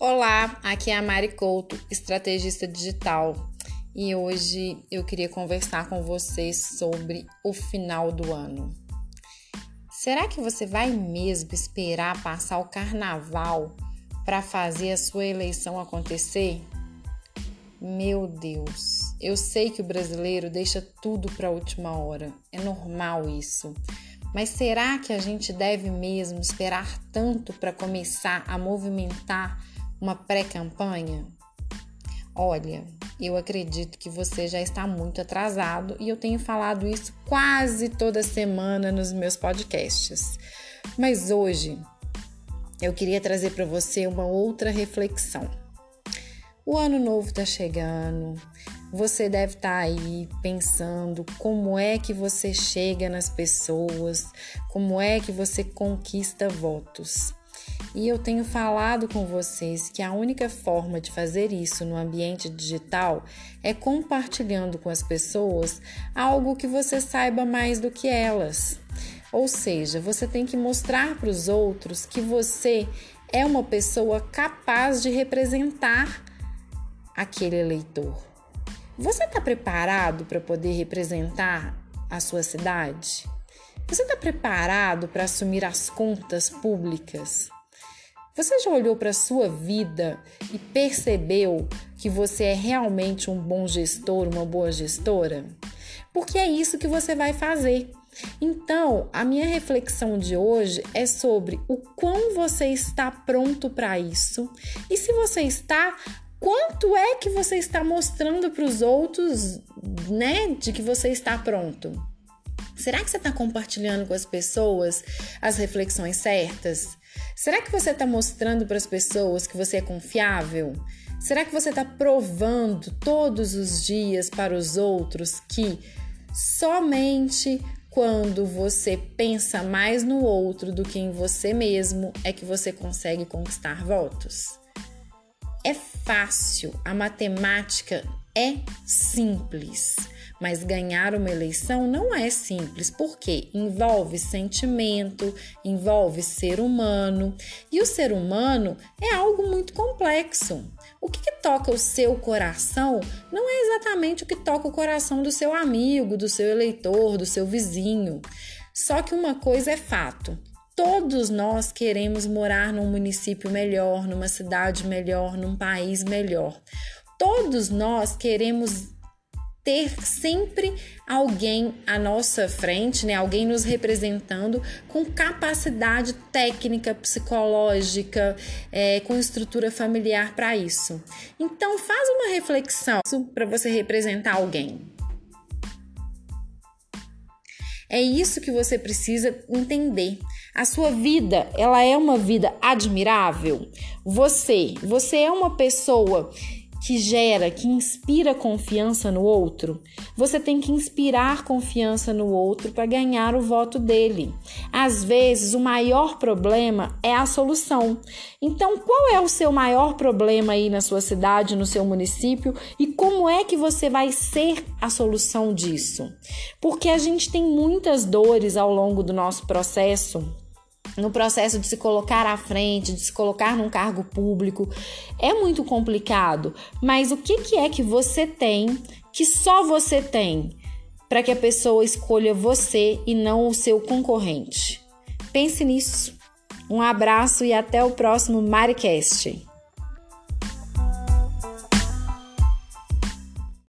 Olá, aqui é a Mari Couto, estrategista digital, e hoje eu queria conversar com vocês sobre o final do ano. Será que você vai mesmo esperar passar o carnaval para fazer a sua eleição acontecer? Meu Deus, eu sei que o brasileiro deixa tudo para a última hora, é normal isso. Mas será que a gente deve mesmo esperar tanto para começar a movimentar uma pré-campanha? Olha, eu acredito que você já está muito atrasado e eu tenho falado isso quase toda semana nos meus podcasts. Mas hoje eu queria trazer para você uma outra reflexão. O ano novo está chegando, você deve estar tá aí pensando como é que você chega nas pessoas, como é que você conquista votos. E eu tenho falado com vocês que a única forma de fazer isso no ambiente digital é compartilhando com as pessoas algo que você saiba mais do que elas. Ou seja, você tem que mostrar para os outros que você é uma pessoa capaz de representar aquele eleitor. Você está preparado para poder representar a sua cidade? Você está preparado para assumir as contas públicas? Você já olhou para a sua vida e percebeu que você é realmente um bom gestor, uma boa gestora? Porque é isso que você vai fazer. Então, a minha reflexão de hoje é sobre o quão você está pronto para isso e se você está, quanto é que você está mostrando para os outros, né, de que você está pronto. Será que você está compartilhando com as pessoas as reflexões certas? Será que você está mostrando para as pessoas que você é confiável? Será que você está provando todos os dias para os outros que somente quando você pensa mais no outro do que em você mesmo é que você consegue conquistar votos? É fácil, a matemática é simples. Mas ganhar uma eleição não é simples, porque envolve sentimento, envolve ser humano, e o ser humano é algo muito complexo. O que, que, toca o seu coração não é exatamente o que toca o coração do seu amigo, do seu eleitor, do seu vizinho. Só que uma coisa é fato: todos nós queremos morar num município melhor, numa cidade melhor, num país melhor. Todos nós queremos ter sempre alguém à nossa frente, né? Alguém nos representando com capacidade técnica, psicológica, é, com estrutura familiar para isso. Então faz uma reflexão para você representar alguém. É isso que você precisa entender. A sua vida, ela é uma vida admirável. Você, você é uma pessoa que gera, que inspira confiança no outro, você tem que inspirar confiança no outro para ganhar o voto dele. Às vezes, o maior problema é a solução. Então, qual é o seu maior problema aí na sua cidade, no seu município e como é que você vai ser a solução disso? Porque a gente tem muitas dores ao longo do nosso processo no processo de se colocar à frente, de se colocar num cargo público, é muito complicado. Mas o que, que é que você tem que só você tem para que a pessoa escolha você e não o seu concorrente? Pense nisso. Um abraço e até o próximo Maricast.